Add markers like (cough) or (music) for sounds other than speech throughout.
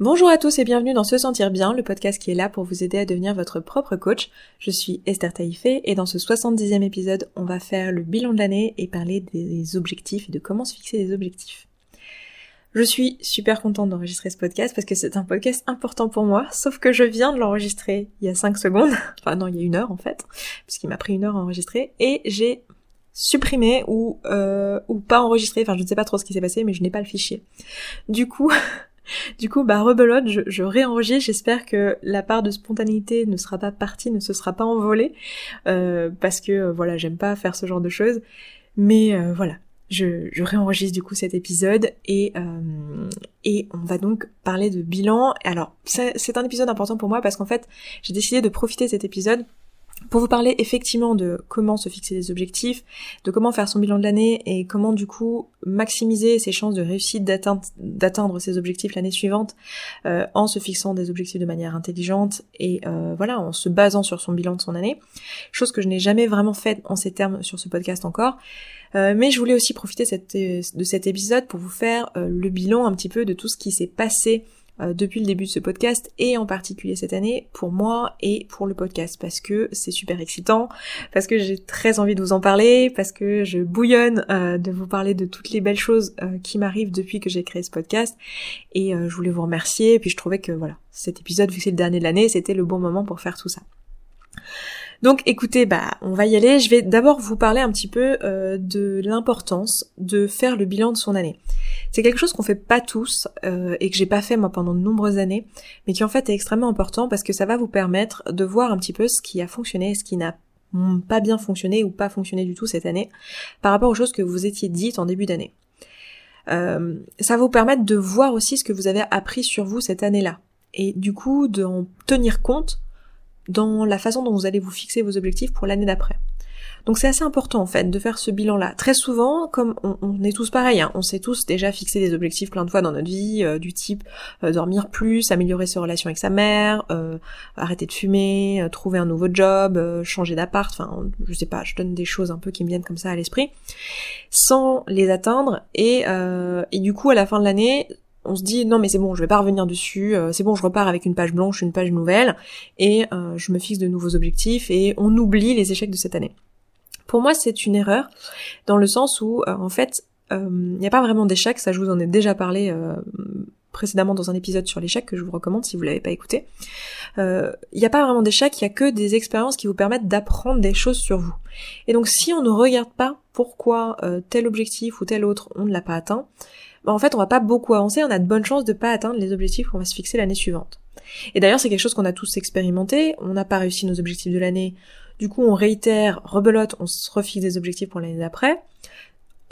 Bonjour à tous et bienvenue dans Se Sentir Bien, le podcast qui est là pour vous aider à devenir votre propre coach. Je suis Esther Taïfé et dans ce 70e épisode, on va faire le bilan de l'année et parler des objectifs et de comment se fixer des objectifs. Je suis super contente d'enregistrer ce podcast parce que c'est un podcast important pour moi, sauf que je viens de l'enregistrer il y a 5 secondes, (laughs) enfin non, il y a une heure en fait, puisqu'il m'a pris une heure à enregistrer, et j'ai supprimé ou euh, ou pas enregistré, enfin je ne sais pas trop ce qui s'est passé, mais je n'ai pas le fichier. Du coup, (laughs) Du coup, bah rebelote, je, réenregistre. J'espère que la part de spontanéité ne sera pas partie, ne se sera pas envolée, euh, parce que euh, voilà, j'aime pas faire ce genre de choses. Mais euh, voilà, je, je, réenregistre du coup cet épisode et et on va donc parler de bilan. Alors c'est un épisode important pour moi parce qu'en fait j'ai décidé de profiter de cet épisode pour vous parler effectivement de comment se fixer des objectifs, de comment faire son bilan de l'année et comment du coup maximiser ses chances de réussite d'atteindre ses objectifs l'année suivante euh, en se fixant des objectifs de manière intelligente et euh, voilà en se basant sur son bilan de son année, chose que je n'ai jamais vraiment faite en ces termes sur ce podcast encore. Euh, mais je voulais aussi profiter de cet épisode pour vous faire le bilan un petit peu de tout ce qui s'est passé depuis le début de ce podcast et en particulier cette année pour moi et pour le podcast parce que c'est super excitant, parce que j'ai très envie de vous en parler, parce que je bouillonne euh, de vous parler de toutes les belles choses euh, qui m'arrivent depuis que j'ai créé ce podcast et je voulais vous remercier et puis je trouvais que voilà, cet épisode vu que c'est le dernier de l'année, c'était le bon moment pour faire tout ça. Donc écoutez, bah on va y aller. Je vais d'abord vous parler un petit peu euh, de l'importance de faire le bilan de son année. C'est quelque chose qu'on fait pas tous euh, et que j'ai pas fait moi pendant de nombreuses années, mais qui en fait est extrêmement important parce que ça va vous permettre de voir un petit peu ce qui a fonctionné, ce qui n'a pas bien fonctionné ou pas fonctionné du tout cette année par rapport aux choses que vous étiez dites en début d'année. Euh, ça va vous permettre de voir aussi ce que vous avez appris sur vous cette année-là et du coup d'en tenir compte dans la façon dont vous allez vous fixer vos objectifs pour l'année d'après. Donc c'est assez important en fait de faire ce bilan-là. Très souvent, comme on, est tous pareils, hein, on s'est tous déjà fixé des objectifs plein de fois dans notre vie, euh, du type euh, dormir plus, améliorer ses relations avec sa mère, euh, arrêter de fumer, trouver un nouveau job, changer d'appart, enfin je sais pas, je donne des choses un peu qui me viennent comme ça à l'esprit, sans les atteindre et, et du coup à la fin de l'année, on se dit non mais c'est bon, je vais pas revenir dessus, euh, c'est bon, je repars avec une page blanche, une page nouvelle, et euh, je me fixe de nouveaux objectifs et on oublie les échecs de cette année. Pour moi, c'est une erreur dans le sens où euh, en fait, il n'y a pas vraiment d'échecs, ça je vous en ai déjà parlé précédemment dans un épisode sur l'échec que je vous recommande si vous l'avez pas écouté. Il n'y a pas vraiment d'échecs, il y a que des expériences qui vous permettent d'apprendre des choses sur vous. Et donc si on ne regarde pas pourquoi tel objectif ou tel autre on ne l'a pas atteint, bah, en fait on va pas beaucoup avancer, on a de bonnes chances de pas atteindre les objectifs qu'on va se fixer l'année suivante. Et d'ailleurs c'est quelque chose qu'on a tous expérimenté, on n'a pas réussi nos objectifs de l'année, du coup on réitère, rebelote, on se refixe des objectifs pour l'année d'après,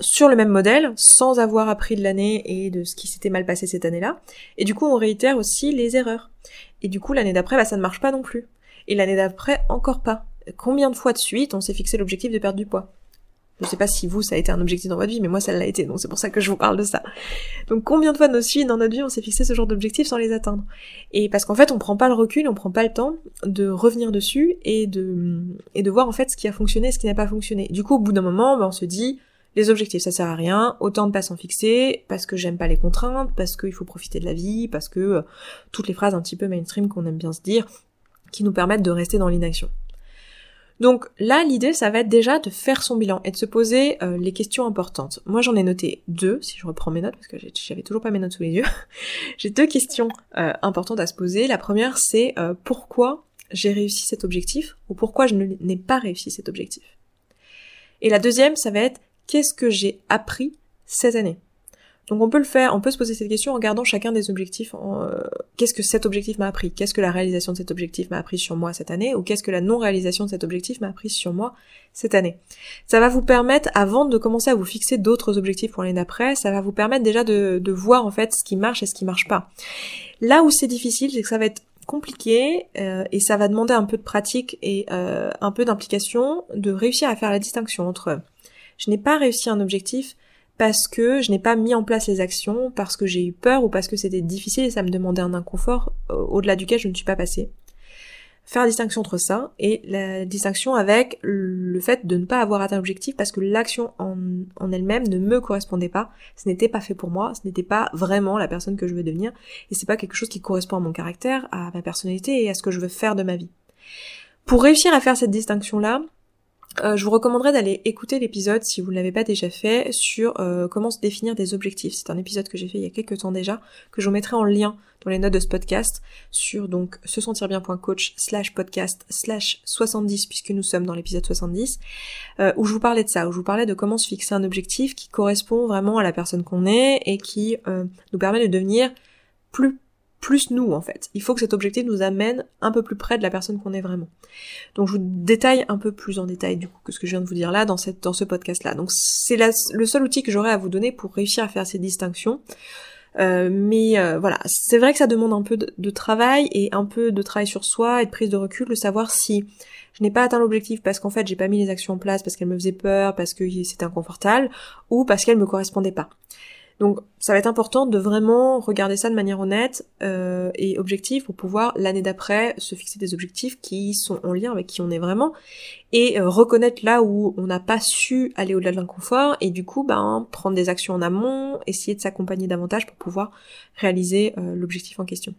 sur le même modèle, sans avoir appris de l'année et de ce qui s'était mal passé cette année-là, et du coup on réitère aussi les erreurs. Et du coup l'année d'après, bah, ça ne marche pas non plus. Et l'année d'après, encore pas. Combien de fois de suite on s'est fixé l'objectif de perdre du poids? Je sais pas si vous, ça a été un objectif dans votre vie, mais moi, ça l'a été, donc c'est pour ça que je vous parle de ça. Donc, combien de fois nos suites dans notre vie, on s'est fixé ce genre d'objectif sans les atteindre? Et parce qu'en fait, on prend pas le recul, on prend pas le temps de revenir dessus et de et de voir en fait ce qui a fonctionné et ce qui n'a pas fonctionné. Du coup, au bout d'un moment, ben, on se dit, les objectifs, ça sert à rien, autant de pas s'en fixer, parce que j'aime pas les contraintes, parce qu'il faut profiter de la vie, parce que euh, toutes les phrases un petit peu mainstream qu'on aime bien se dire, qui nous permettent de rester dans l'inaction. Donc là, l'idée, ça va être déjà de faire son bilan et de se poser euh, les questions importantes. Moi, j'en ai noté deux, si je reprends mes notes, parce que j'avais toujours pas mes notes sous les yeux. (laughs) j'ai deux questions euh, importantes à se poser. La première, c'est euh, pourquoi j'ai réussi cet objectif ou pourquoi je n'ai pas réussi cet objectif? Et la deuxième, ça va être qu'est-ce que j'ai appris cette année? Donc on peut le faire, on peut se poser cette question en regardant chacun des objectifs. Euh, qu'est-ce que cet objectif m'a appris? Qu'est-ce que la réalisation de cet objectif m'a appris sur moi cette année? Ou qu'est-ce que la non-réalisation de cet objectif m'a appris sur moi cette année? Ça va vous permettre, avant de commencer à vous fixer d'autres objectifs pour l'année d'après, ça va vous permettre déjà de, voir en fait ce qui marche et ce qui marche pas. Là où c'est difficile, c'est que ça va être compliqué euh, et ça va demander un peu de pratique et euh, un peu d'implication de réussir à faire la distinction entre je n'ai pas réussi un objectif, parce que je n'ai pas mis en place les actions, parce que j'ai eu peur ou parce que c'était difficile et ça me demandait un inconfort euh, au-delà duquel je ne suis pas passée. faire distinction entre ça et la distinction avec le fait de ne pas avoir atteint l'objectif parce que l'action en, en elle-même ne me correspondait pas, ce n'était pas fait pour moi, ce n'était pas vraiment la personne que je veux devenir et c'est pas quelque chose qui correspond à mon caractère, à ma personnalité et à ce que je veux faire de ma vie. Pour réussir à faire cette distinction-là, euh, je vous recommanderais d'aller écouter l'épisode si vous ne l'avez pas déjà fait sur euh, comment se définir des objectifs. C'est un épisode que j'ai fait il y a quelques temps déjà, que je vous mettrai en lien dans les notes de ce podcast sur donc se sentir bien.coach slash podcast slash 70 puisque nous sommes dans l'épisode 70 euh, où je vous parlais de ça, où je vous parlais de comment se fixer un objectif qui correspond vraiment à la personne qu'on est et qui nous permet de devenir plus plus nous en fait. Il faut que cet objectif nous amène un peu plus près de la personne qu'on est vraiment. Donc je vous détaille un peu plus en détail du coup que ce que je viens de vous dire là dans ce podcast là. Donc c'est le seul outil que j'aurais à vous donner pour réussir à faire ces distinctions. Euh, mais euh, voilà, c'est vrai que ça demande un peu de, travail et un peu de travail sur soi et de prise de recul, de savoir si je n'ai pas atteint l'objectif parce qu'en fait j'ai pas mis les actions en place, parce qu'elles me faisaient peur, parce que c'était inconfortable, ou parce qu'elles me correspondaient pas. Donc ça va être important de vraiment regarder ça de manière honnête euh, et objective pour pouvoir l'année d'après se fixer des objectifs qui sont en lien avec qui on est vraiment et euh, reconnaître là où on n'a pas su aller au-delà de l'inconfort et du coup ben prendre des actions en amont, essayer de s'accompagner davantage pour pouvoir réaliser euh, l'objectif en question.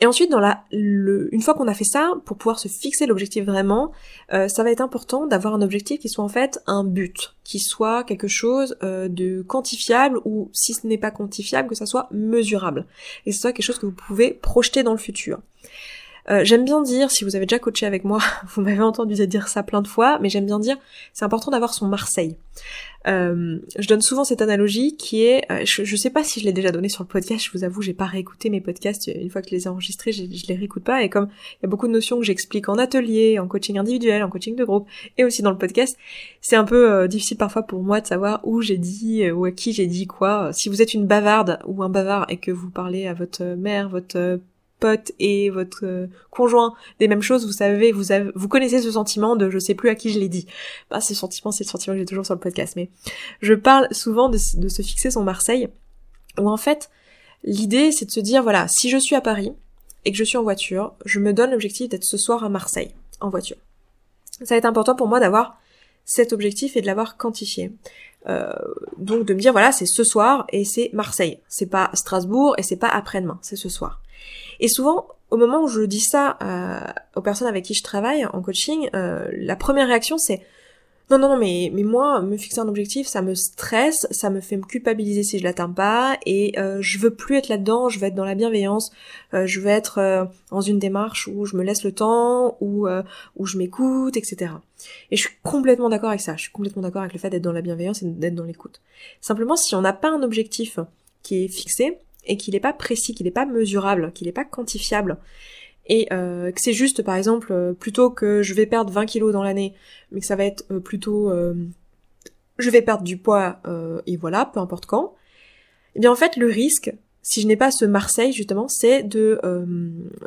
Et ensuite, une fois qu'on a fait ça, pour pouvoir se fixer l'objectif vraiment, euh, ça va être important d'avoir un objectif qui soit en fait un but, qui soit quelque chose euh, de quantifiable ou si ce n'est pas quantifiable, que ça soit mesurable. Et que ce soit quelque chose que vous pouvez projeter dans le futur. Euh, j'aime bien dire, si vous avez déjà coaché avec moi, (laughs) vous m'avez entendu dire ça plein de fois, mais j'aime bien dire, c'est important d'avoir son Marseille. Euh, je donne souvent cette analogie qui est, euh, je, je, sais pas si je l'ai déjà donné sur le podcast, je vous avoue, j'ai pas réécouté mes podcasts une fois que je les ai enregistrés, je, je les réécoute pas, et comme il y a beaucoup de notions que j'explique en atelier, en coaching individuel, en coaching de groupe, et aussi dans le podcast, c'est un peu difficile parfois pour moi de savoir où j'ai dit ou à qui j'ai dit quoi. Si vous êtes une bavarde ou un bavard et que vous parlez à votre mère, votre pote et votre euh, conjoint des mêmes choses, vous savez, vous avez, vous connaissez ce sentiment de je sais plus à qui je l'ai dit. Bah, ce sentiment, c'est le sentiment que j'ai toujours sur le podcast, mais je parle souvent de, se fixer son Marseille, où en fait, l'idée c'est de se dire voilà, si je suis à Paris et que je suis en voiture, je me donne l'objectif d'être ce soir à Marseille, en voiture. Ça va être important pour moi d'avoir cet objectif et de l'avoir quantifié. Euh, donc de me dire voilà c'est ce soir et c'est Marseille, c'est pas Strasbourg et c'est pas après-demain, c'est ce soir. Et souvent, au moment où je dis ça euh, aux personnes avec qui je travaille en coaching, euh, la première réaction c'est non non non mais mais moi me fixer un objectif ça me stresse, ça me fait me culpabiliser si je l'atteins pas et euh, je veux plus être là-dedans, je veux être dans la bienveillance, euh, je veux être dans une démarche où je me laisse le temps, où où je m'écoute, etc. Et je suis complètement d'accord avec ça, je suis complètement d'accord avec le fait d'être dans la bienveillance et d'être dans l'écoute. Simplement si on n'a pas un objectif qui est fixé, et qu'il n'est pas précis, qu'il n'est pas mesurable, qu'il n'est pas quantifiable, et euh, que c'est juste par exemple euh, plutôt que je vais perdre 20 kilos dans l'année, mais que ça va être euh, plutôt je vais perdre du poids et voilà, peu importe quand, eh bien en fait le risque si je n'ai pas ce Marseille justement, c'est de, euh,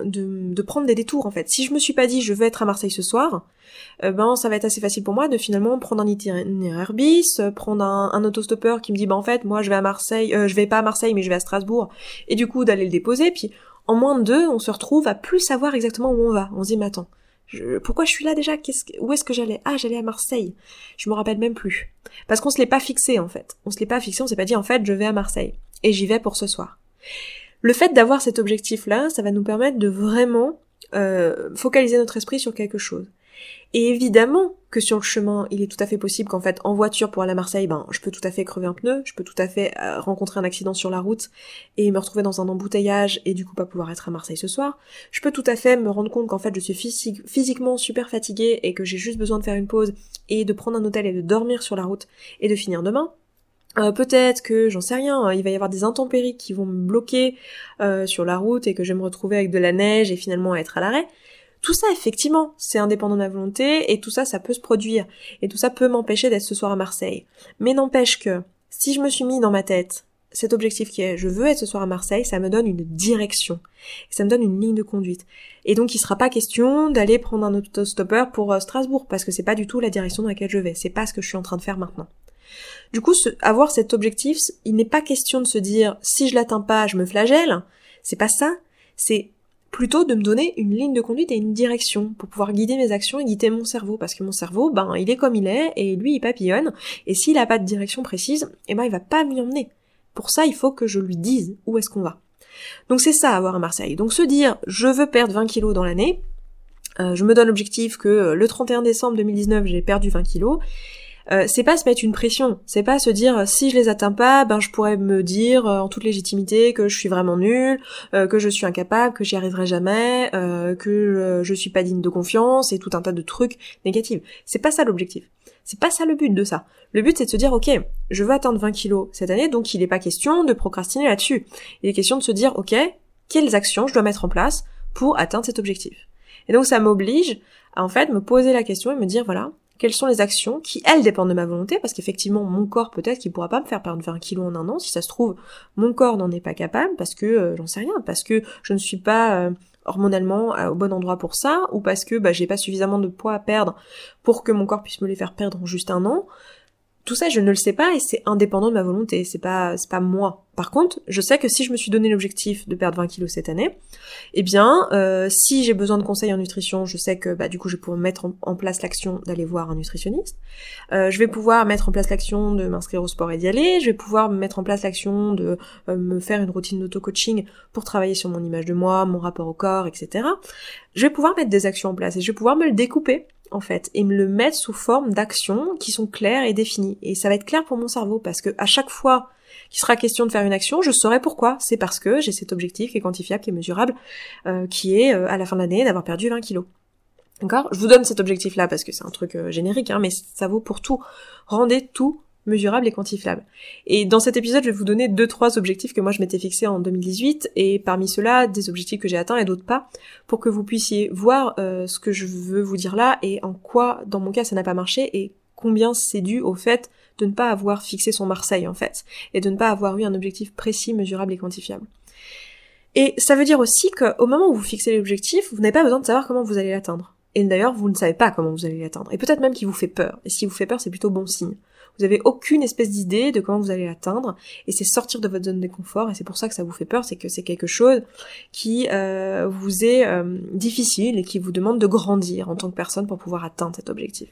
de, de prendre des détours en fait. Si je me suis pas dit je veux être à Marseille ce soir, euh, ben ça va être assez facile pour moi de finalement prendre un itinéraire bis, euh, prendre un, un autostoppeur qui me dit ben en fait moi je vais à Marseille, je vais pas à Marseille mais je vais à Strasbourg, et du coup d'aller le déposer, puis en moins de deux on se retrouve à plus savoir exactement où on va. On se dit mais attends, pourquoi je suis là déjà? Qu'est-ce Où est-ce que j'allais? Ah, j'allais à Marseille. Je me rappelle même plus. Parce qu'on se l'est pas fixé en fait. On se l'est pas fixé, on s'est pas dit en fait je vais à Marseille. Et j'y vais pour ce soir. Le fait d'avoir cet objectif-là, ça va nous permettre de vraiment euh, focaliser notre esprit sur quelque chose. Et évidemment que sur le chemin, il est tout à fait possible qu'en fait, en voiture pour aller à Marseille, ben, je peux tout à fait crever un pneu, je peux tout à fait euh, rencontrer un accident sur la route et me retrouver dans un embouteillage et du coup pas pouvoir être à Marseille ce soir. Je peux tout à fait me rendre compte qu'en fait, je suis physiquement super fatiguée et que j'ai juste besoin de faire une pause et de prendre un hôtel et de dormir sur la route et de finir demain. Euh, peut-être que j'en sais rien, hein, il va y avoir des intempéries qui vont me bloquer euh, sur la route et que je vais me retrouver avec de la neige et finalement être à l'arrêt. Tout ça, effectivement, c'est indépendant de ma volonté et tout ça, ça peut se produire et tout ça peut m'empêcher d'être ce soir à Marseille. Mais n'empêche que si je me suis mis dans ma tête cet objectif qui est je veux être ce soir à Marseille, ça me donne une direction, ça me donne une ligne de conduite. Et donc il sera pas question d'aller prendre un autostoppeur pour euh, Strasbourg parce que c'est pas du tout la direction dans laquelle je vais, c'est pas ce que je suis en train de faire maintenant. Du coup, avoir cet objectif, il n'est pas question de se dire si je l'atteins pas, je me flagelle. C'est pas ça. C'est plutôt de me donner une ligne de conduite et une direction pour pouvoir guider mes actions et guider mon cerveau. Parce que mon cerveau ben il est comme il est et lui il papillonne. Et s'il a pas de direction précise eh ben il va pas m'y emmener. Pour ça il faut que je lui dise où est-ce qu'on va. Donc c'est ça avoir à Marseille. Donc se dire je veux perdre 20 kilos dans l'année. Euh, je me donne l'objectif que le 31 décembre 2019 j'ai perdu 20 kilos euh, c'est pas se mettre une pression, c'est pas se dire si je les atteins pas, ben je pourrais me dire euh, en toute légitimité que je suis vraiment nul, euh, que je suis incapable, que j'y arriverai jamais, que je suis pas digne de confiance et tout un tas de trucs négatifs. C'est pas ça l'objectif. C'est pas ça le but de ça. Le but c'est de se dire ok, je veux atteindre 20 kilos cette année, donc il n'est pas question de procrastiner là-dessus. Il est question de se dire ok, quelles actions je dois mettre en place pour atteindre cet objectif. Et donc ça m'oblige à en fait me poser la question et me dire voilà, quelles sont les actions qui, elles, dépendent de ma volonté, parce qu'effectivement, mon corps, peut-être qu'il pourra pas me faire perdre 20 kilos en un an, si ça se trouve, mon corps n'en est pas capable, parce que, euh, j'en sais rien, parce que je ne suis pas euh, hormonalement euh, au bon endroit pour ça, ou parce que bah, j'ai pas suffisamment de poids à perdre pour que mon corps puisse me les faire perdre en juste un an, tout ça, je ne le sais pas et c'est indépendant de ma volonté, c'est pas, c'est pas moi. Par contre, je sais que si je me suis donné l'objectif de perdre 20 kilos cette année, eh bien, euh, si j'ai besoin de conseils en nutrition, je sais que bah, du coup, je vais pouvoir mettre en, place l'action d'aller voir un nutritionniste. Euh, je vais pouvoir mettre en place l'action de m'inscrire au sport et d'y aller. Je vais pouvoir mettre en place l'action de euh, me faire une routine d'auto-coaching pour travailler sur mon image de moi, mon rapport au corps, etc. Je vais pouvoir mettre des actions en place et je vais pouvoir me le découper en fait, et me le mettre sous forme d'actions qui sont claires et définies. Et ça va être clair pour mon cerveau parce que à chaque fois qu'il sera question de faire une action, je saurai pourquoi. C'est parce que j'ai cet objectif qui est quantifiable, qui est mesurable, euh, qui est euh, à la fin de l'année d'avoir perdu 20 kilos. D'accord? Je vous donne cet objectif-là parce que c'est un truc euh, générique, hein, mais ça vaut pour tout. Rendez tout mesurable et quantifiable. Et dans cet épisode, je vais vous donner deux, trois objectifs que moi je m'étais fixé en 2018, et parmi ceux-là, des objectifs que j'ai atteints et d'autres pas, pour que vous puissiez voir euh, ce que je veux vous dire là, et en quoi, dans mon cas, ça n'a pas marché, et combien c'est dû au fait de ne pas avoir fixé son Marseille, en fait, et de ne pas avoir eu un objectif précis, mesurable et quantifiable. Et ça veut dire aussi qu'au moment où vous fixez l'objectif, vous n'avez pas besoin de savoir comment vous allez l'atteindre. Et d'ailleurs, vous ne savez pas comment vous allez l'atteindre. Et peut-être même qu'il vous fait peur. Et si vous fait peur, c'est plutôt bon signe. Vous avez aucune espèce d'idée de comment vous allez l'atteindre, et c'est sortir de votre zone de confort, et c'est pour ça que ça vous fait peur, c'est que c'est quelque chose qui euh, vous est euh, difficile et qui vous demande de grandir en tant que personne pour pouvoir atteindre cet objectif.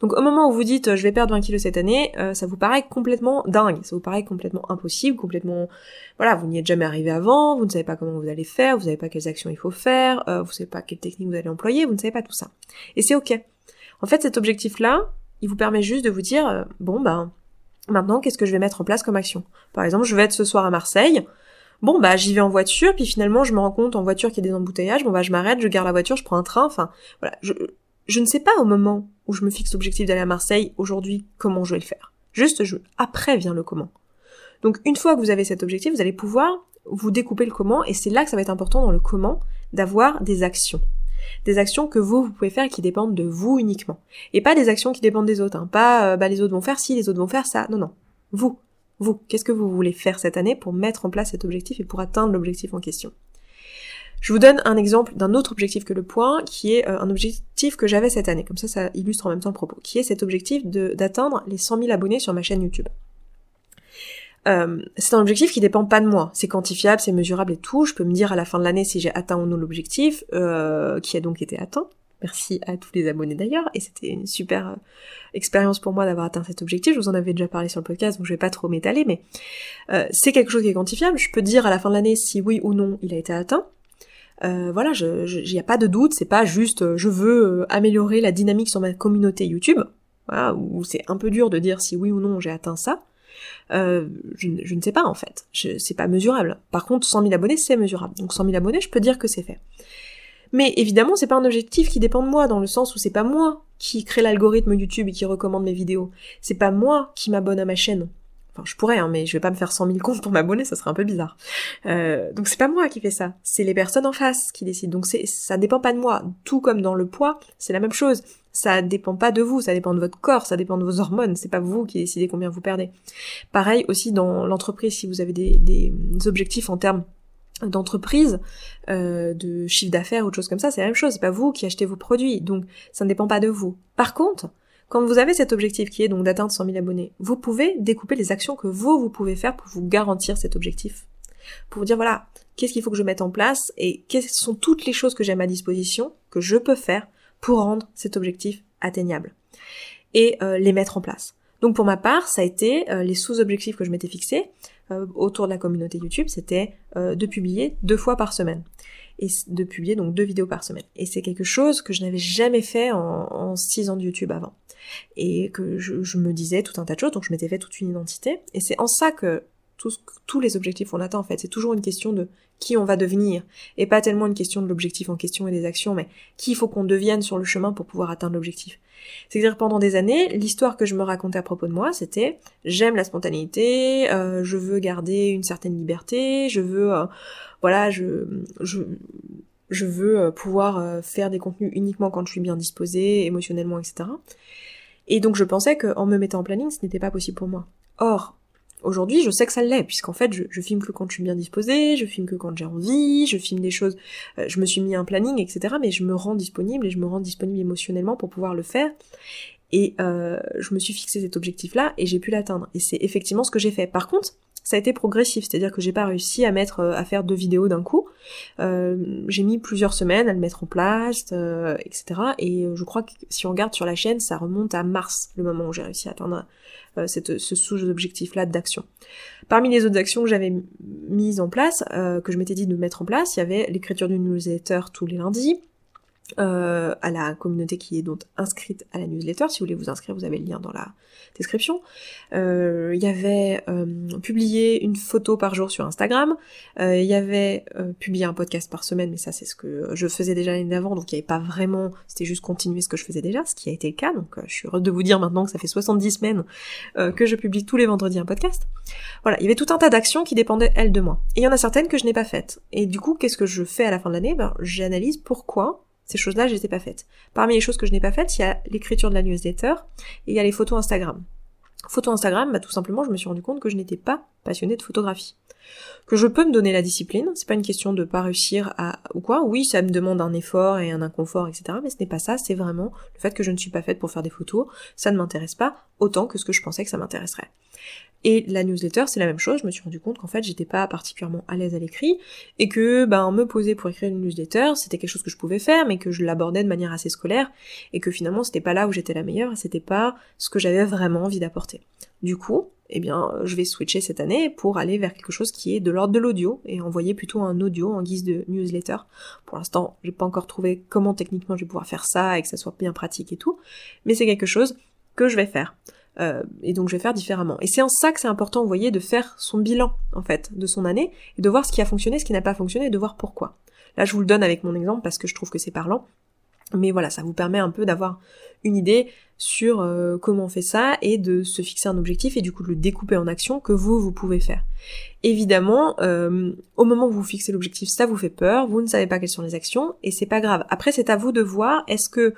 Donc au moment où vous dites je vais perdre 20 kilos cette année, euh, ça vous paraît complètement dingue, ça vous paraît complètement impossible, complètement voilà, vous n'y êtes jamais arrivé avant, vous ne savez pas comment vous allez faire, vous savez pas quelles actions il faut faire, vous savez pas quelle technique vous allez employer, vous ne savez pas tout ça. Et c'est ok. En fait, cet objectif-là, il vous permet juste de vous dire, euh, bon ben, maintenant qu'est-ce que je vais mettre en place comme action? Par exemple, je vais être ce soir à Marseille, bon bah j'y vais en voiture, puis finalement je me rends compte en voiture qu'il y a des embouteillages, bon bah je m'arrête, je garde la voiture, je prends un train, enfin voilà, je, je ne sais pas au moment où je me fixe l'objectif d'aller à Marseille aujourd'hui comment je vais le faire. Juste je, après vient le comment. Donc une fois que vous avez cet objectif, vous allez pouvoir vous découper le comment, et c'est là que ça va être important dans le comment d'avoir des actions des actions que vous, vous pouvez faire qui dépendent de vous uniquement. Et pas des actions qui dépendent des autres, hein. pas euh, bah, les autres vont faire ci, les autres vont faire ça, non, non. Vous, vous, qu'est-ce que vous voulez faire cette année pour mettre en place cet objectif et pour atteindre l'objectif en question? Je vous donne un exemple d'un autre objectif que le point, qui est euh, un objectif que j'avais cette année. Comme ça, ça illustre en même temps le propos. Qui est cet objectif d'atteindre les 100 000 abonnés sur ma chaîne YouTube. Euh, c'est un objectif qui dépend pas de moi. C'est quantifiable, c'est mesurable et tout. Je peux me dire à la fin de l'année si j'ai atteint ou non l'objectif, euh, qui a donc été atteint. Merci à tous les abonnés d'ailleurs, et c'était une super euh, expérience pour moi d'avoir atteint cet objectif. Je vous en avais déjà parlé sur le podcast, donc je vais pas trop m'étaler, mais c'est quelque chose qui est quantifiable. Je peux dire à la fin de l'année si oui ou non il a été atteint. voilà, il n'y a pas de doute, c'est pas juste je veux améliorer la dynamique sur ma communauté YouTube, voilà, où c'est un peu dur de dire si oui ou non j'ai atteint ça. Euh, je, ne sais pas en fait. C'est pas mesurable. Par contre, 100 000 abonnés, c'est mesurable. Donc 100 000 abonnés, je peux dire que c'est fait. Mais évidemment, c'est pas un objectif qui dépend de moi, dans le sens où c'est pas moi qui crée l'algorithme YouTube et qui recommande mes vidéos. C'est pas moi qui m'abonne à ma chaîne. Enfin, je pourrais, hein, mais je vais pas me faire 100 000 comptes pour m'abonner, ça serait un peu bizarre. Euh, donc c'est pas moi qui fais ça, c'est les personnes en face qui décident. Donc ça dépend pas de moi. Tout comme dans le poids, c'est la même chose. Ça dépend pas de vous, ça dépend de votre corps, ça dépend de vos hormones. C'est pas vous qui décidez combien vous perdez. Pareil aussi dans l'entreprise, si vous avez des, des objectifs en termes d'entreprise, euh, de chiffre d'affaires ou de choses comme ça, c'est la même chose. C'est pas vous qui achetez vos produits, donc ça ne dépend pas de vous. Par contre, quand vous avez cet objectif qui est donc d'atteindre 100 000 abonnés, vous pouvez découper les actions que vous, vous pouvez faire pour vous garantir cet objectif. pour vous dire voilà, qu'est-ce qu'il faut que je mette en place et quelles sont toutes les choses que j'ai à ma disposition, que je peux faire pour rendre cet objectif atteignable et euh, les mettre en place. Donc pour ma part, ça a été euh, les sous-objectifs que je m'étais fixés euh, autour de la communauté YouTube, c'était de publier deux fois par semaine et de publier donc deux vidéos par semaine. Et c'est quelque chose que je n'avais jamais fait en, six ans de YouTube avant. Et que je, je, me disais tout un tas de choses, donc je m'étais fait toute une identité. Et c'est en ça que tous, tous les objectifs qu'on atteint en fait, c'est toujours une question de qui on va devenir, et pas tellement une question de l'objectif en question et des actions, mais qui il faut qu'on devienne sur le chemin pour pouvoir atteindre l'objectif. C'est-à-dire pendant des années, l'histoire que je me racontais à propos de moi, c'était j'aime la spontanéité, euh, je veux garder une certaine liberté, je veux, euh, voilà, je, je, je veux euh, pouvoir faire des contenus uniquement quand je suis bien disposée, émotionnellement, etc. Et donc je pensais qu'en me mettant en planning, ce n'était pas possible pour moi. Or, Aujourd'hui, je sais que ça l'est, puisqu'en fait, je, filme que quand je suis bien disposée, je filme que quand j'ai envie, je filme des choses, euh, je me suis mis un planning, etc. Mais je me rends disponible et je me rends disponible émotionnellement pour pouvoir le faire. Et euh, je me suis fixé cet objectif-là et j'ai pu l'atteindre. Et c'est effectivement ce que j'ai fait. Par contre, ça a été progressif, c'est-à-dire que j'ai pas réussi à mettre, euh, à faire deux vidéos d'un coup. j'ai mis plusieurs semaines à le mettre en place, etc. Et je crois que si on regarde sur la chaîne, ça remonte à mars, le moment où j'ai réussi à atteindre euh, ce sous-objectif-là d'action. Parmi les autres actions que j'avais mises en place, euh, que je m'étais dit de mettre en place, il y avait l'écriture d'une newsletter tous les lundis, euh, à la communauté qui est donc inscrite à la newsletter. Si vous voulez vous inscrire, vous avez le lien dans la description. Euh, il y avait euh, publié une photo par jour sur Instagram. Euh, il y avait publié un podcast par semaine, mais ça c'est ce que je faisais déjà l'année d'avant, donc il n'y avait pas vraiment, c'était juste continuer ce que je faisais déjà, ce qui a été le cas. Donc je suis heureuse de vous dire maintenant que ça fait 70 semaines que je publie tous les vendredis un podcast. Voilà, il y avait tout un tas d'actions qui dépendaient elles de moi. Et il y en a certaines que je n'ai pas faites. Et du coup, qu'est-ce que je fais à la fin de l'année? Ben j'analyse pourquoi ces choses-là, je les ai pas faites. Parmi les choses que je n'ai pas faites, il y a l'écriture de la newsletter et il y a les photos Instagram. Photos Instagram, bah tout simplement, je me suis rendu compte que je n'étais pas passionnée de photographie. Que je peux me donner la discipline, c'est pas une question de pas réussir à ou quoi. Oui, ça me demande un effort et un inconfort, etc. Mais ce n'est pas ça, c'est vraiment le fait que je ne suis pas faite pour faire des photos. Ça ne m'intéresse pas autant que ce que je pensais que ça m'intéresserait. Et la newsletter, c'est la même chose. Je me suis rendu compte qu'en fait, j'étais pas particulièrement à l'aise à l'écrit et que ben me poser pour écrire une newsletter, c'était quelque chose que je pouvais faire, mais que je l'abordais de manière assez scolaire et que finalement, c'était pas là où j'étais la meilleure et c'était pas ce que j'avais vraiment envie d'apporter. Du coup, eh bien, je vais switcher cette année pour aller vers quelque chose qui est de l'ordre de l'audio et envoyer plutôt un audio en guise de newsletter. Pour l'instant, j'ai pas encore trouvé comment techniquement je vais pouvoir faire ça et que ça soit bien pratique et tout, mais c'est quelque chose que je vais faire. Euh, et donc je vais faire différemment. Et c'est en ça que c'est important, vous voyez, de faire son bilan, en fait, de son année, et de voir ce qui a fonctionné, ce qui n'a pas fonctionné, et de voir pourquoi. Là, je vous le donne avec mon exemple parce que je trouve que c'est parlant. Mais voilà, ça vous permet un peu d'avoir une idée sur euh, comment on fait ça et de se fixer un objectif et du coup de le découper en actions que vous, vous pouvez faire. Évidemment, euh, au moment où vous fixez l'objectif, ça vous fait peur, vous ne savez pas quelles sont les actions et c'est pas grave. Après, c'est à vous de voir est-ce que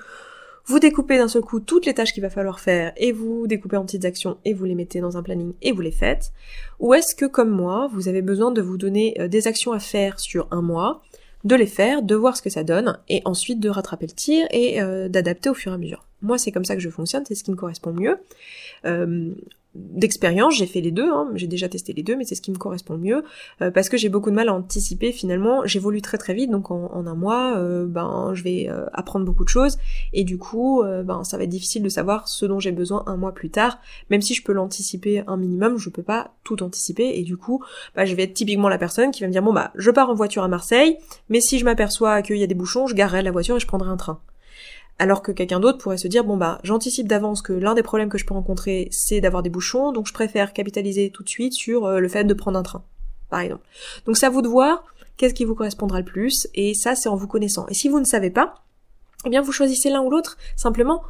vous découpez d'un seul coup toutes les tâches qu'il va falloir faire et vous découpez en petites actions et vous les mettez dans un planning et vous les faites. Ou est-ce que comme moi, vous avez besoin de vous donner euh, des actions à faire sur un mois, de les faire, de voir ce que ça donne et ensuite de rattraper le tir et euh, d'adapter au fur et à mesure? Moi, c'est comme ça que je fonctionne, c'est ce qui me correspond mieux. Euh, d'expérience, j'ai fait les deux, hein. j'ai déjà testé les deux, mais c'est ce qui me correspond mieux, euh, parce que j'ai beaucoup de mal à anticiper finalement, j'évolue très très vite, donc en, un mois, euh, ben je vais apprendre beaucoup de choses, et du coup, ben ça va être difficile de savoir ce dont j'ai besoin un mois plus tard, même si je peux l'anticiper un minimum, je peux pas tout anticiper, et du coup, ben, je vais être typiquement la personne qui va me dire, bon bah, je pars en voiture à Marseille, mais si je m'aperçois qu'il y a des bouchons, je garerai la voiture et je prendrai un train. Alors que quelqu'un d'autre pourrait se dire bon bah j'anticipe d'avance que l'un des problèmes que je peux rencontrer c'est d'avoir des bouchons, donc je préfère capitaliser tout de suite sur euh, le fait de prendre un train, par exemple. Donc c'est à vous de voir qu'est-ce qui vous correspondra le plus, et ça c'est en vous connaissant. Et si vous ne savez pas, eh bien vous choisissez l'un ou l'autre, simplement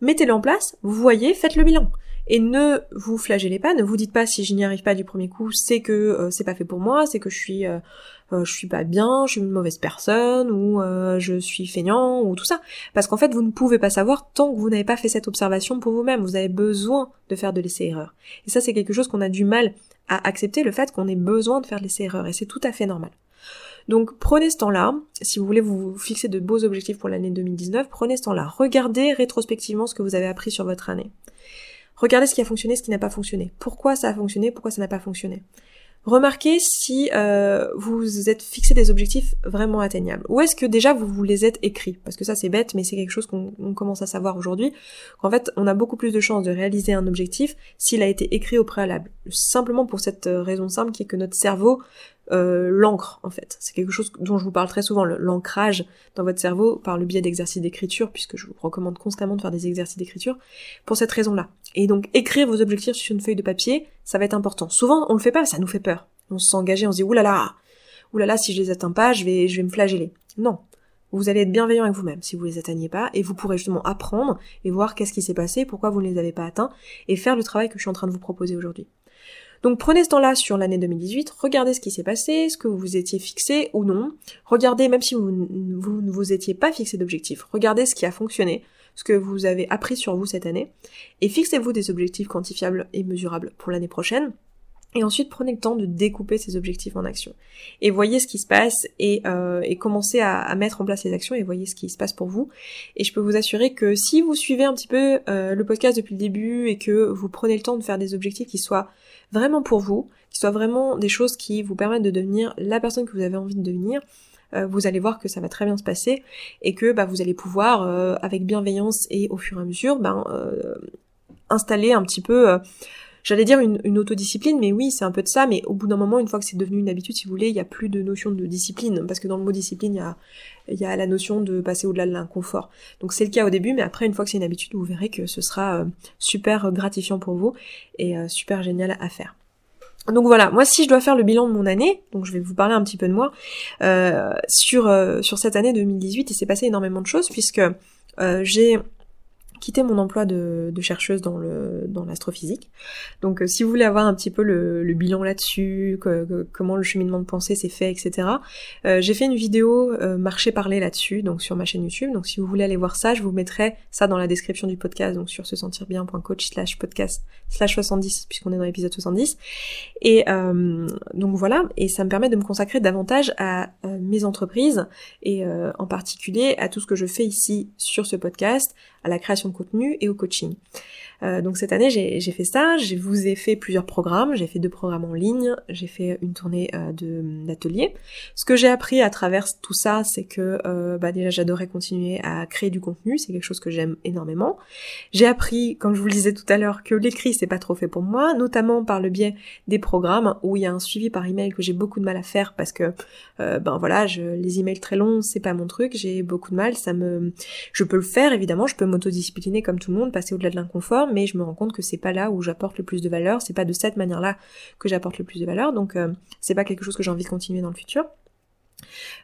mettez-le en place, vous voyez, faites le bilan. Et ne vous flagellez pas, ne vous dites pas si je n'y arrive pas du premier coup, c'est que euh, c'est pas fait pour moi, c'est que je suis euh, euh, je suis pas bien, je suis une mauvaise personne ou je suis feignant ou tout ça. Parce qu'en fait, vous ne pouvez pas savoir tant que vous n'avez pas fait cette observation pour vous-même. Vous avez besoin de faire de l'essai-erreur. Et ça, c'est quelque chose qu'on a du mal à accepter, le fait qu'on ait besoin de faire de l'essai-erreur. Et c'est tout à fait normal. Donc prenez ce temps-là, si vous voulez vous fixer de beaux objectifs pour l'année 2019, prenez ce temps-là, regardez rétrospectivement ce que vous avez appris sur votre année. Regardez ce qui a fonctionné, ce qui n'a pas fonctionné. Pourquoi ça a fonctionné, pourquoi ça n'a pas fonctionné. Remarquez si euh, vous êtes fixé des objectifs vraiment atteignables. Ou est-ce que déjà vous vous les êtes écrits? Parce que ça c'est bête, mais c'est quelque chose qu'on commence à savoir aujourd'hui. Qu'en fait, on a beaucoup plus de chances de réaliser un objectif s'il a été écrit au préalable. Simplement pour cette euh, raison simple qui est que notre cerveau euh, l'ancre en fait. C'est quelque chose dont je vous parle très souvent, l'ancrage dans votre cerveau par le biais d'exercices d'écriture, puisque je vous recommande constamment de faire des exercices d'écriture, pour cette raison-là. Et donc écrire vos objectifs sur une feuille de papier, ça va être important. Souvent on le fait pas, ça nous fait peur. On se sent engagé, on se dit oulala, oulala si je les atteins pas, je vais, je vais me flageller. Non. Vous allez être bienveillant avec vous-même si vous les atteignez pas, et vous pourrez justement apprendre et voir qu'est-ce qui s'est passé, pourquoi vous ne les avez pas atteints, et faire le travail que je suis en train de vous proposer aujourd'hui. Donc prenez ce temps-là sur l'année 2018, regardez ce qui s'est passé, ce que vous vous étiez fixé ou non. Regardez, même si vous, ne vous étiez pas fixé d'objectifs, regardez ce qui a fonctionné, ce que vous avez appris sur vous cette année, et fixez-vous des objectifs quantifiables et mesurables pour l'année prochaine. Et ensuite, prenez le temps de découper ces objectifs en actions. Et voyez ce qui se passe et, euh, et commencez à, mettre en place les actions et voyez ce qui se passe pour vous. Et je peux vous assurer que si vous suivez un petit peu euh, le podcast depuis le début et que vous prenez le temps de faire des objectifs qui soient vraiment pour vous, qui soient vraiment des choses qui vous permettent de devenir la personne que vous avez envie de devenir, euh, vous allez voir que ça va très bien se passer et que bah, vous allez pouvoir, euh, avec bienveillance et au fur et à mesure, euh, installer un petit peu j'allais dire une, une, autodiscipline, mais oui, c'est un peu de ça, mais au bout d'un moment, une fois que c'est devenu une habitude, si vous voulez, il n'y a plus de notion de discipline, parce que dans le mot discipline, il y a, la notion de passer au-delà de l'inconfort. Donc c'est le cas au début, mais après, une fois que c'est une habitude, vous verrez que ce sera super gratifiant pour vous et super génial à faire. Donc voilà, moi si je dois faire le bilan de mon année, donc je vais vous parler un petit peu de moi, euh, sur, euh, cette année 2018, il s'est passé énormément de choses puisque euh, j'ai quitter mon emploi de, chercheuse dans le dans l'astrophysique. Donc euh, si vous voulez avoir un petit peu le, bilan là-dessus, comment le cheminement de pensée s'est fait, etc. Euh, j'ai fait une vidéo euh, marché parler là-dessus, donc sur ma chaîne YouTube. Donc si vous voulez aller voir ça, je vous mettrai ça dans la description du podcast, donc sur se sentir bien.coach slash podcast slash 70, puisqu'on est dans l'épisode 70. Et donc voilà, et ça me permet de me consacrer davantage à mes entreprises et en particulier à tout ce que je fais ici sur ce podcast, la création de contenu et au coaching. Euh, donc cette année j'ai fait ça, je vous ai fait plusieurs programmes, j'ai fait deux programmes en ligne, j'ai fait une tournée euh, d'ateliers. Ce que j'ai appris à travers tout ça, c'est que euh, bah déjà j'adorais continuer à créer du contenu, c'est quelque chose que j'aime énormément. J'ai appris, comme je vous le disais tout à l'heure, que l'écrit c'est pas trop fait pour moi, notamment par le biais des programmes où il y a un suivi par email que j'ai beaucoup de mal à faire parce que euh, ben voilà, les emails très longs c'est pas mon truc, j'ai beaucoup de mal, ça me, je peux le faire évidemment, je peux m'autodiscipliner comme tout le monde, passer au-delà de l'inconfort mais je me rends compte que c'est pas là où j'apporte le plus de valeur, c'est pas de cette manière-là que j'apporte le plus de valeur, donc euh, c'est pas quelque chose que j'ai envie de continuer dans le futur.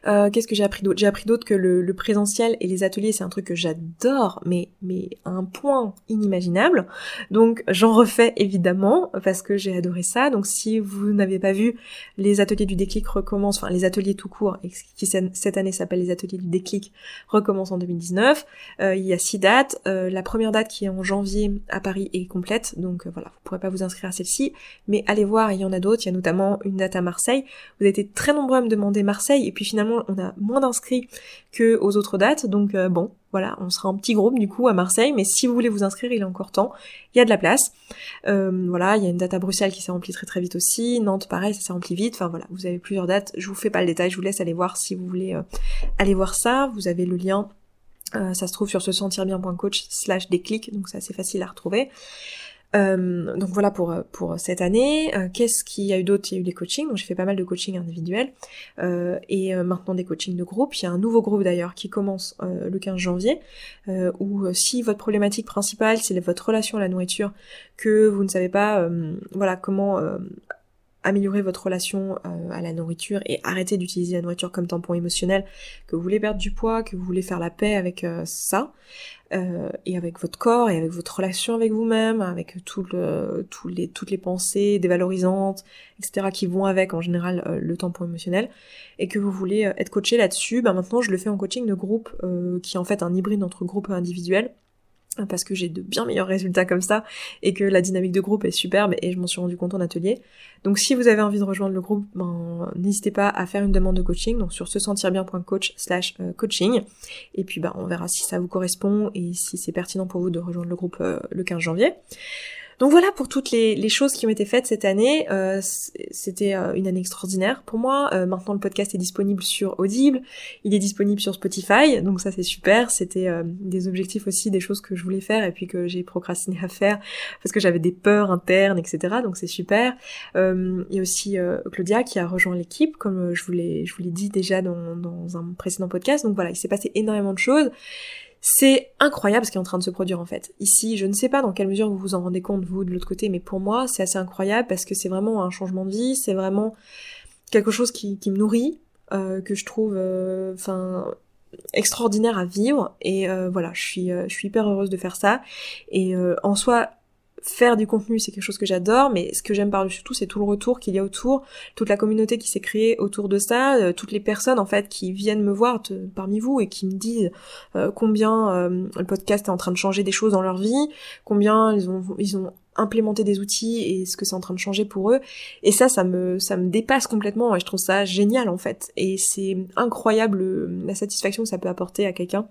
Euh, qu'est-ce que j'ai appris d'autre? J'ai appris d'autre que le, présentiel et les ateliers, c'est un truc que j'adore, mais mais à un point inimaginable. Donc j'en refais évidemment parce que j'ai adoré ça. Donc si vous n'avez pas vu, les ateliers du déclic recommencent, enfin les ateliers tout court, qui cette année s'appelle les ateliers du déclic, recommencent en 2019. Euh, il y a six dates. Euh, la première date qui est en janvier à Paris est complète, donc voilà, vous pourrez pas vous inscrire à celle-ci, mais allez voir, il y en a d'autres. Il y a notamment une date à Marseille. Vous avez été très nombreux à me demander Marseille et puis finalement on a moins d'inscrits que aux autres dates, donc euh, bon, voilà, on sera en petit groupe du coup à Marseille, mais si vous voulez vous inscrire, il est encore temps, il y a de la place. Euh, voilà, il y a une date à Bruxelles qui s'est remplie très très vite aussi, Nantes pareil, ça s'est rempli vite, enfin voilà, vous avez plusieurs dates, je vous fais pas le détail, je vous laisse aller voir si vous voulez euh, aller voir ça, vous avez le lien, ça se trouve sur se sentir bien.coach slash déclic, donc c'est assez facile à retrouver. Euh, donc voilà pour pour cette année. Euh, qu'est-ce qu'il y a eu d'autre? Il y a eu des coachings, donc j'ai fait pas mal de coachings individuels euh, et maintenant des coachings de groupe. Il y a un nouveau groupe d'ailleurs qui commence le 15 janvier où si votre problématique principale c'est votre relation à la nourriture, que vous ne savez pas voilà comment améliorer votre relation à la nourriture et arrêter d'utiliser la nourriture comme tampon émotionnel, que vous voulez perdre du poids, que vous voulez faire la paix avec ça, euh, et avec votre corps et avec votre relation avec vous-même, avec tout le, tout les, toutes les pensées dévalorisantes, etc. qui vont avec en général euh, le tampon émotionnel, et que vous voulez euh, être coaché là-dessus, ben maintenant je le fais en coaching de groupe, qui est en fait un hybride entre groupe et individuel parce que j'ai de bien meilleurs résultats comme ça et que la dynamique de groupe est superbe et je m'en suis rendu compte en atelier. Donc si vous avez envie de rejoindre le groupe, ben, n'hésitez pas à faire une demande de coaching donc sur se sentir bien.coach slash euh, coaching et puis ben, on verra si ça vous correspond et si c'est pertinent pour vous de rejoindre le groupe euh, le 15 janvier. Donc voilà pour toutes les, choses qui ont été faites cette année. Euh, c'était euh, une année extraordinaire pour moi. Euh, maintenant le podcast est disponible sur Audible, il est disponible sur Spotify, donc ça c'est super. C'était des objectifs aussi, des choses que je voulais faire et puis que j'ai procrastiné à faire parce que j'avais des peurs internes, etc. Donc c'est super. il y a aussi Claudia qui a rejoint l'équipe, comme je vous l'ai dit déjà dans, dans un précédent podcast. Donc voilà, il s'est passé énormément de choses. C'est incroyable ce qui est en train de se produire en fait. Ici, je ne sais pas dans quelle mesure vous vous en rendez compte vous de l'autre côté, mais pour moi c'est assez incroyable parce que c'est vraiment un changement de vie, c'est vraiment quelque chose qui, me nourrit, euh, que je trouve, euh, extraordinaire à vivre. Et euh, voilà, je suis, je suis hyper heureuse de faire ça. Et en soi, faire du contenu, c'est quelque chose que j'adore, mais ce que j'aime par-dessus tout, c'est tout le retour qu'il y a autour, toute la communauté qui s'est créée autour de ça, euh, toutes les personnes en fait qui viennent me voir parmi vous et qui me disent euh, combien euh, le podcast est en train de changer des choses dans leur vie, combien ils ont ils ont implémenté des outils et ce que c'est en train de changer pour eux. Et ça ça me ça me dépasse complètement et je trouve ça génial en fait. Et c'est incroyable la satisfaction que ça peut apporter à quelqu'un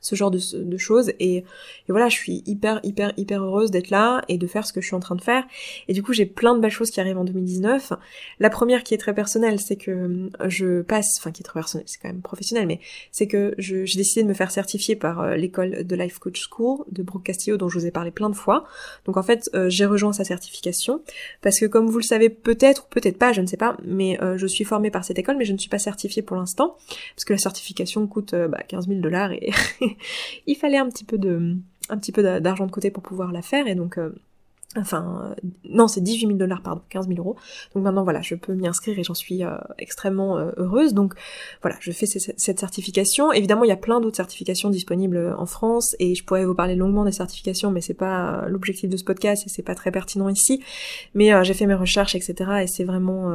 ce genre de, de choses. Et, et, voilà je suis hyper hyper hyper heureuse d'être là et de faire ce que je suis en train de faire. Et du coup j'ai plein de belles choses qui arrivent en 2019 la première qui est très personnelle c'est que euh, je passe enfin qui est très personnelle c'est quand même professionnel mais c'est que j'ai décidé de me faire certifier par euh, l'école de Life Coach School de Brooke Castillo dont je vous ai parlé plein de fois. Donc en fait euh, j'ai rejoint sa certification. Parce que comme vous le savez peut-être ou peut-être pas je ne sais pas mais je suis formée par cette école mais je ne suis pas certifiée pour l'instant. Parce que la certification coûte bah, 15 000 dollars et (laughs) (laughs) il fallait un petit peu d'argent de côté pour pouvoir la faire et donc euh, Enfin, euh, non, c'est 18 000 dollars, pardon, 15 000 euros. Donc maintenant, voilà, je peux m'y inscrire et j'en suis euh, extrêmement euh, heureuse. Donc voilà, je fais cette certification. Évidemment, il y a plein d'autres certifications disponibles en France et je pourrais vous parler longuement des certifications, mais c'est pas l'objectif de ce podcast et c'est pas très pertinent ici. Mais j'ai fait mes recherches, etc. Et c'est vraiment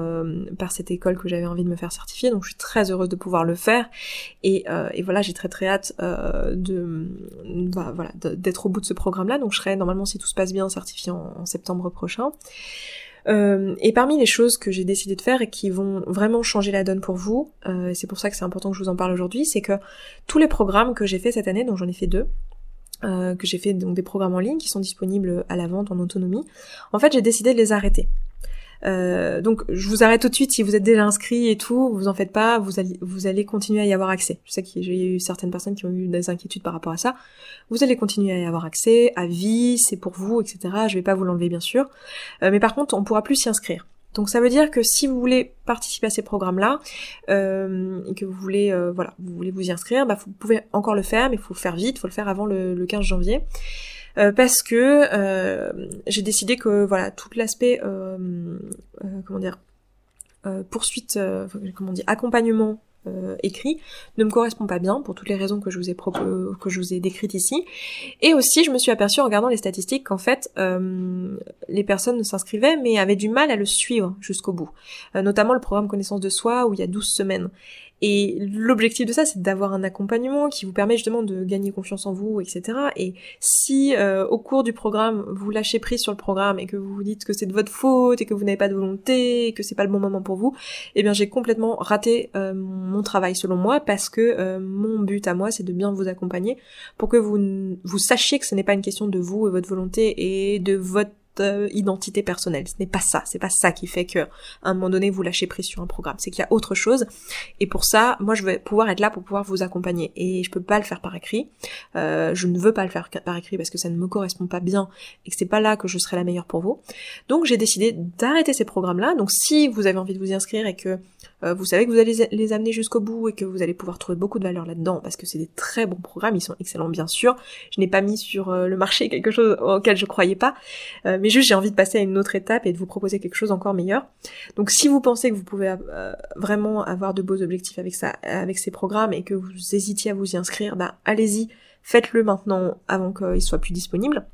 par cette école que j'avais envie de me faire certifier. Donc je suis très heureuse de pouvoir le faire. Et, voilà, j'ai très très hâte de, bah, voilà, d'être au bout de ce programme-là. Donc je serai normalement, si tout se passe bien, certifiée en septembre prochain. Euh, et parmi les choses que j'ai décidé de faire et qui vont vraiment changer la donne pour vous, euh, c'est pour ça que c'est important que je vous en parle aujourd'hui, c'est que tous les programmes que j'ai fait cette année, dont j'en ai fait deux, euh, que j'ai fait donc des programmes en ligne qui sont disponibles à la vente en autonomie, en fait j'ai décidé de les arrêter. Euh, donc je vous arrête tout de suite si vous êtes déjà inscrit et tout, vous en faites pas, vous allez, vous allez continuer à y avoir accès. Je sais y a eu certaines personnes qui ont eu des inquiétudes par rapport à ça. Vous allez continuer à y avoir accès, à vie, c'est pour vous, etc. Je vais pas vous l'enlever bien sûr. Euh, mais par contre, on pourra plus s'y inscrire. Donc ça veut dire que si vous voulez participer à ces programmes-là euh, et que vous voulez, euh, voilà, vous voulez vous y inscrire, bah vous pouvez encore le faire, mais il faut le faire vite, il faut le faire avant le 15 janvier. Euh, parce que euh, j'ai décidé que voilà tout l'aspect euh, comment dire poursuite comment dire accompagnement écrit ne me correspond pas bien pour toutes les raisons que je vous ai que je vous ai décrites ici. Et aussi, je me suis aperçue en regardant les statistiques qu'en fait, les personnes s'inscrivaient mais avaient du mal à le suivre jusqu'au bout. notamment le programme connaissance de soi où il y a 12 semaines. Et l'objectif de ça, c'est d'avoir un accompagnement qui vous permet justement de gagner confiance en vous, etc. Et si euh, au cours du programme, vous lâchez prise sur le programme et que vous vous dites que c'est de votre faute et que vous n'avez pas de volonté, et que c'est pas le bon moment pour vous, eh bien j'ai complètement raté euh, mon travail selon moi parce que euh, mon but à moi, c'est de bien vous accompagner pour que vous vous sachiez que ce n'est pas une question de vous et votre volonté et de votre euh, identité personnelle. Ce n'est pas ça. C'est pas ça qui fait que à un moment donné vous lâchez prise sur un programme. C'est qu'il y a autre chose. Et pour ça, moi je vais pouvoir être là pour pouvoir vous accompagner. Et je peux pas le faire par écrit. Euh, je ne veux pas le faire par écrit parce que ça ne me correspond pas bien et que c'est pas là que je serai la meilleure pour vous. Donc j'ai décidé d'arrêter ces programmes-là. Donc si vous avez envie de vous inscrire et que euh, vous savez que vous allez les amener jusqu'au bout et que vous allez pouvoir trouver beaucoup de valeur là-dedans parce que c'est des très bons programmes, ils sont excellents bien sûr. Je n'ai pas mis sur euh, le marché quelque chose auquel je croyais pas, euh, mais juste j'ai envie de passer à une autre étape et de vous proposer quelque chose encore meilleur. Donc si vous pensez que vous pouvez vraiment avoir de beaux objectifs avec ça, avec ces programmes et que vous hésitiez à vous y inscrire, bah allez-y, faites-le maintenant avant qu'ils soient plus disponibles.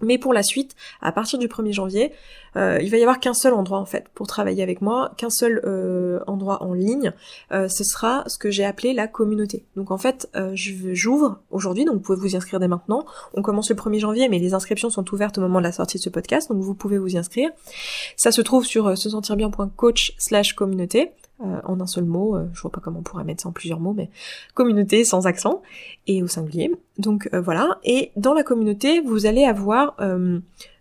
Mais pour la suite, à partir du 1er janvier, euh, il va y avoir qu'un seul endroit en fait pour travailler avec moi, qu'un seul euh, endroit en ligne. Euh, ce sera ce que j'ai appelé la communauté. Donc en fait, j'ouvre aujourd'hui, donc vous pouvez vous inscrire dès maintenant. On commence le 1er janvier, mais les inscriptions sont ouvertes au moment de la sortie de ce podcast, donc vous pouvez vous inscrire. Ça se trouve sur se sentir bien.coach slash communauté. Euh, en un seul mot, euh, je vois pas comment on pourrait mettre ça en plusieurs mots, mais communauté sans accent et au singulier. Donc euh, voilà, et dans la communauté, vous allez avoir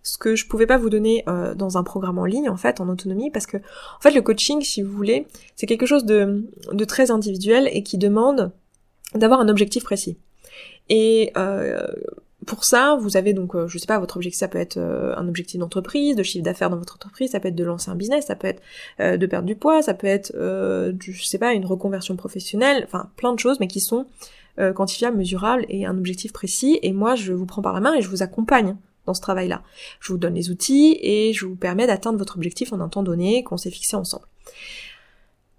ce que je pouvais pas vous donner dans un programme en ligne en fait en autonomie parce que en fait le coaching si vous voulez c'est quelque chose de, de très individuel et qui demande d'avoir un objectif précis et pour ça, vous avez donc, euh, je sais pas, votre objectif, ça peut être euh, un objectif d'entreprise, de chiffre d'affaires dans votre entreprise, ça peut être de lancer un business, ça peut être euh, de perdre du poids, ça peut être, je sais pas, une reconversion professionnelle, enfin plein de choses, mais qui sont quantifiables, mesurables et un objectif précis. Et moi, je vous prends par la main et je vous accompagne dans ce travail-là. Je vous donne les outils et je vous permets d'atteindre votre objectif en un temps donné qu'on s'est fixé ensemble.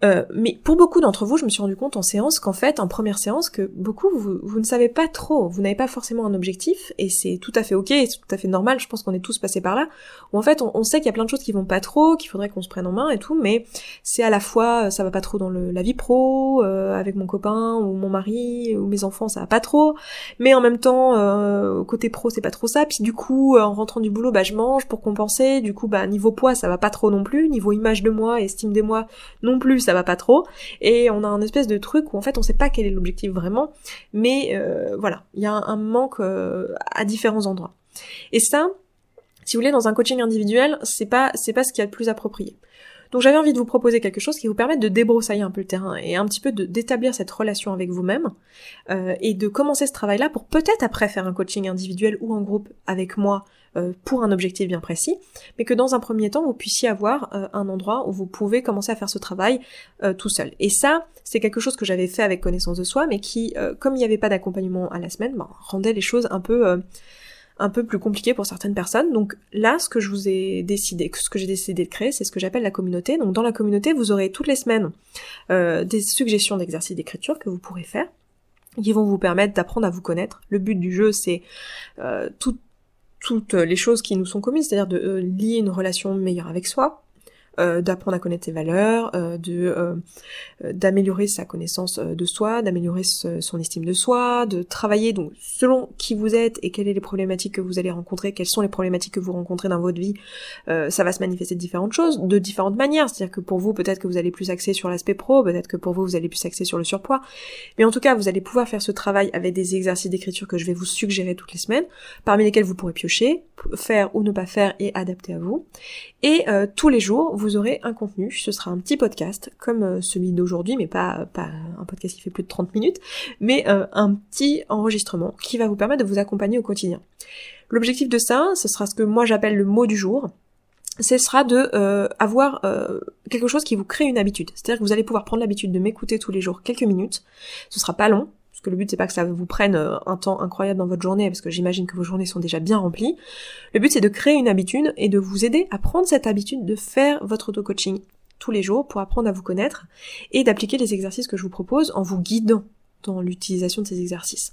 Euh, mais pour beaucoup d'entre vous, je me suis rendu compte en séance qu'en fait, en première séance, que beaucoup, vous, ne savez pas trop, vous n'avez pas forcément un objectif, et c'est tout à fait ok, c'est tout à fait normal, je pense qu'on est tous passés par là, où en fait, on, sait qu'il y a plein de choses qui vont pas trop, qu'il faudrait qu'on se prenne en main et tout, mais c'est à la fois, ça va pas trop dans le, la vie pro, euh, avec mon copain, ou mon mari, ou mes enfants, ça va pas trop, mais en même temps, euh, côté pro, c'est pas trop ça, puis du coup, en rentrant du boulot, bah je mange pour compenser, du coup, bah niveau poids, ça va pas trop non plus, niveau image de moi, estime de moi non plus, ça va pas trop, et on a un espèce de truc où en fait on sait pas quel est l'objectif vraiment, mais euh, voilà, il y a un, manque euh, à différents endroits. Et ça, si vous voulez, dans un coaching individuel, c'est pas c'est pas ce qui est le plus approprié. Donc j'avais envie de vous proposer quelque chose qui vous permette de débroussailler un peu le terrain et un petit peu d'établir cette relation avec vous-même euh, et de commencer ce travail-là pour peut-être après faire un coaching individuel ou en groupe avec moi euh, pour un objectif bien précis, mais que dans un premier temps vous puissiez avoir euh, un endroit où vous pouvez commencer à faire ce travail tout seul. Et ça, c'est quelque chose que j'avais fait avec connaissance de soi, mais qui, comme il n'y avait pas d'accompagnement à la semaine, ben, rendait les choses un peu un peu plus compliqué pour certaines personnes. Donc là, ce que je vous ai décidé, ce que j'ai décidé de créer, c'est ce que j'appelle la communauté. Donc dans la communauté, vous aurez toutes les semaines euh, des suggestions d'exercices d'écriture que vous pourrez faire, qui vont vous permettre d'apprendre à vous connaître. Le but du jeu, c'est euh, toutes les choses qui nous sont communes, c'est-à-dire de euh, lier une relation meilleure avec soi, euh, d'apprendre à connaître ses valeurs, euh, de euh, d'améliorer sa connaissance de soi, d'améliorer son estime de soi, de travailler donc selon qui vous êtes et quelles sont les problématiques que vous allez rencontrer, quelles sont les problématiques que vous rencontrez dans votre vie, ça va se manifester de différentes choses, de différentes manières. C'est-à-dire que pour vous, peut-être que vous allez plus axer sur l'aspect pro, peut-être que pour vous, vous allez plus axer sur le surpoids. Mais en tout cas, vous allez pouvoir faire ce travail avec des exercices d'écriture que je vais vous suggérer toutes les semaines, parmi lesquels vous pourrez piocher, faire ou ne pas faire et adapter à vous. Et tous les jours, vous vous aurez un contenu. Ce sera un petit podcast comme euh, celui d'aujourd'hui, mais pas, un podcast qui fait plus de 30 minutes, mais euh, un petit enregistrement qui va vous permettre de vous accompagner au quotidien. L'objectif de ça, ce sera ce que moi j'appelle le mot du jour. Ce sera de euh, avoir quelque chose qui vous crée une habitude. C'est-à-dire que vous allez pouvoir prendre l'habitude de m'écouter tous les jours quelques minutes. Ce sera pas long, parce que le but c'est pas que ça vous prenne euh, un temps incroyable dans votre journée, parce que j'imagine que vos journées sont déjà bien remplies. Le but c'est de créer une habitude et de vous aider à prendre cette habitude de faire votre auto-coaching tous les jours pour apprendre à vous connaître et d'appliquer les exercices que je vous propose en vous guidant dans l'utilisation de ces exercices.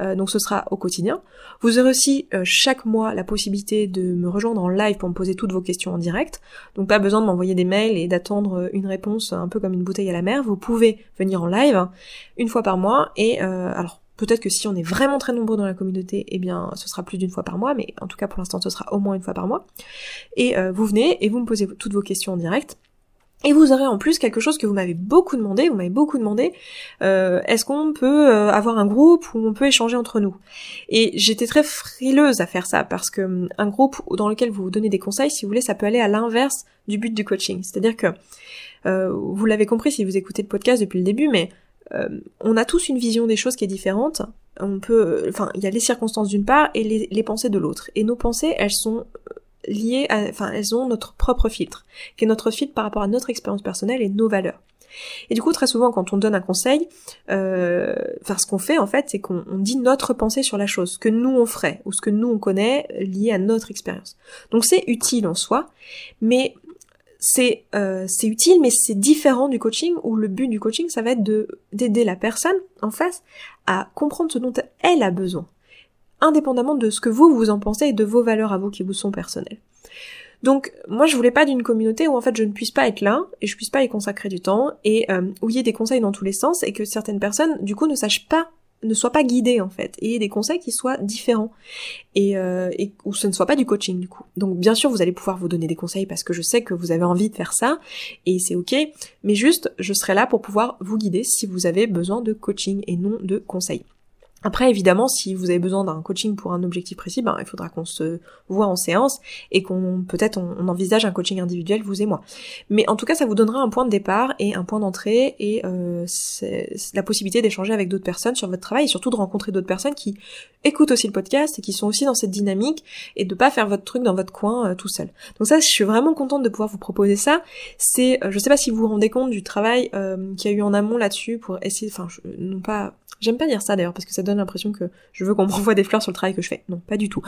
Euh, donc ce sera au quotidien. Vous aurez aussi euh, chaque mois la possibilité de me rejoindre en live pour me poser toutes vos questions en direct. Donc pas besoin de m'envoyer des mails et d'attendre euh, une réponse un peu comme une bouteille à la mer. Vous pouvez venir en live une fois par mois et alors Peut-être que si on est vraiment très nombreux dans la communauté, eh bien, ce sera plus d'une fois par mois, mais en tout cas pour l'instant, ce sera au moins une fois par mois. Et vous venez et vous me posez toutes vos questions en direct. Et vous aurez en plus quelque chose que vous m'avez beaucoup demandé, vous m'avez beaucoup demandé, euh, est-ce qu'on peut euh, avoir un groupe où on peut échanger entre nous? Et j'étais très frileuse à faire ça, parce que hum, un groupe dans lequel vous vous donnez des conseils, si vous voulez, ça peut aller à l'inverse du but du coaching. C'est-à-dire que, euh, vous l'avez compris si vous écoutez le podcast depuis le début, mais on a tous une vision des choses qui est différente. On peut, enfin, il y a les circonstances d'une part et les, les pensées de l'autre. Et nos pensées, elles sont liées à, enfin, elles ont notre propre filtre, qui est notre filtre par rapport à notre expérience personnelle et nos valeurs. Et du coup, très souvent, quand on donne un conseil, euh, enfin, ce qu'on fait en fait, c'est qu'on dit notre pensée sur la chose, ce que nous on ferait ou ce que nous on connaît lié à notre expérience. Donc c'est utile en soi, mais c'est euh, c'est utile, mais c'est différent du coaching où le but du coaching, ça va être de d'aider la personne en face à comprendre ce dont elle a besoin indépendamment de ce que vous vous en pensez et de vos valeurs à vous qui vous sont personnelles. Donc moi je voulais pas d'une communauté où en fait je ne puisse pas être là et je puisse pas y consacrer du temps et euh, où il y ait des conseils dans tous les sens et que certaines personnes du coup ne sachent pas ne soit pas guidé en fait et des conseils qui soient différents euh, et où ce ne soit pas du coaching du coup. Donc bien sûr vous allez pouvoir vous donner des conseils parce que je sais que vous avez envie de faire ça et c'est ok, mais juste je serai là pour pouvoir vous guider si vous avez besoin de coaching et non de conseils. Après, évidemment, si vous avez besoin d'un coaching pour un objectif précis, ben, il faudra qu'on se voit en séance et qu'on peut-être on, envisage un coaching individuel, vous et moi. Mais en tout cas, ça vous donnera un point de départ et un point d'entrée et euh, la possibilité d'échanger avec d'autres personnes sur votre travail et surtout de rencontrer d'autres personnes qui écoutent aussi le podcast et qui sont aussi dans cette dynamique et de pas faire votre truc dans votre coin euh, tout seul. Donc ça, je suis vraiment contente de pouvoir vous proposer ça. C'est, euh, je sais pas si vous vous rendez compte du travail euh, qu'il y a eu en amont là-dessus pour essayer, enfin, non pas J'aime pas dire ça d'ailleurs parce que ça donne l'impression que je veux qu'on (laughs) m'envoie des fleurs sur le travail que je fais. Non, pas du tout.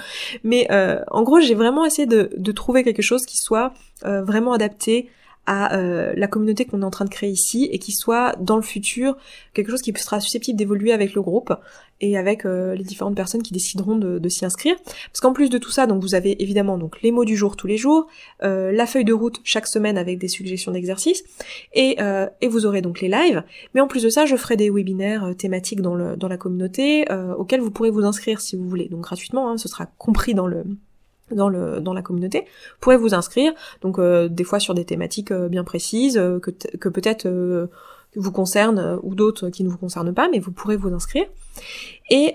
Mais euh, en gros, j'ai vraiment essayé de, trouver quelque chose qui soit euh, vraiment adapté à euh, la communauté qu'on est en train de créer ici et qui soit dans le futur quelque chose qui sera susceptible d'évoluer avec le groupe et avec euh, les différentes personnes qui décideront de, s'y inscrire. Parce qu'en plus de tout ça, donc vous avez évidemment donc les mots du jour tous les jours, euh, la feuille de route chaque semaine avec des suggestions d'exercices, et, et vous aurez donc les lives. Mais en plus de ça, je ferai des webinaires thématiques dans, le, dans la communauté auxquels vous pourrez vous inscrire si vous voulez. Donc gratuitement, hein, ce sera compris dans le dans le dans la communauté, pourrez vous inscrire. Donc euh, des fois sur des thématiques euh, bien précises euh, que, que peut-être vous concernent ou d'autres qui ne vous concernent pas, mais vous pourrez vous inscrire. Et,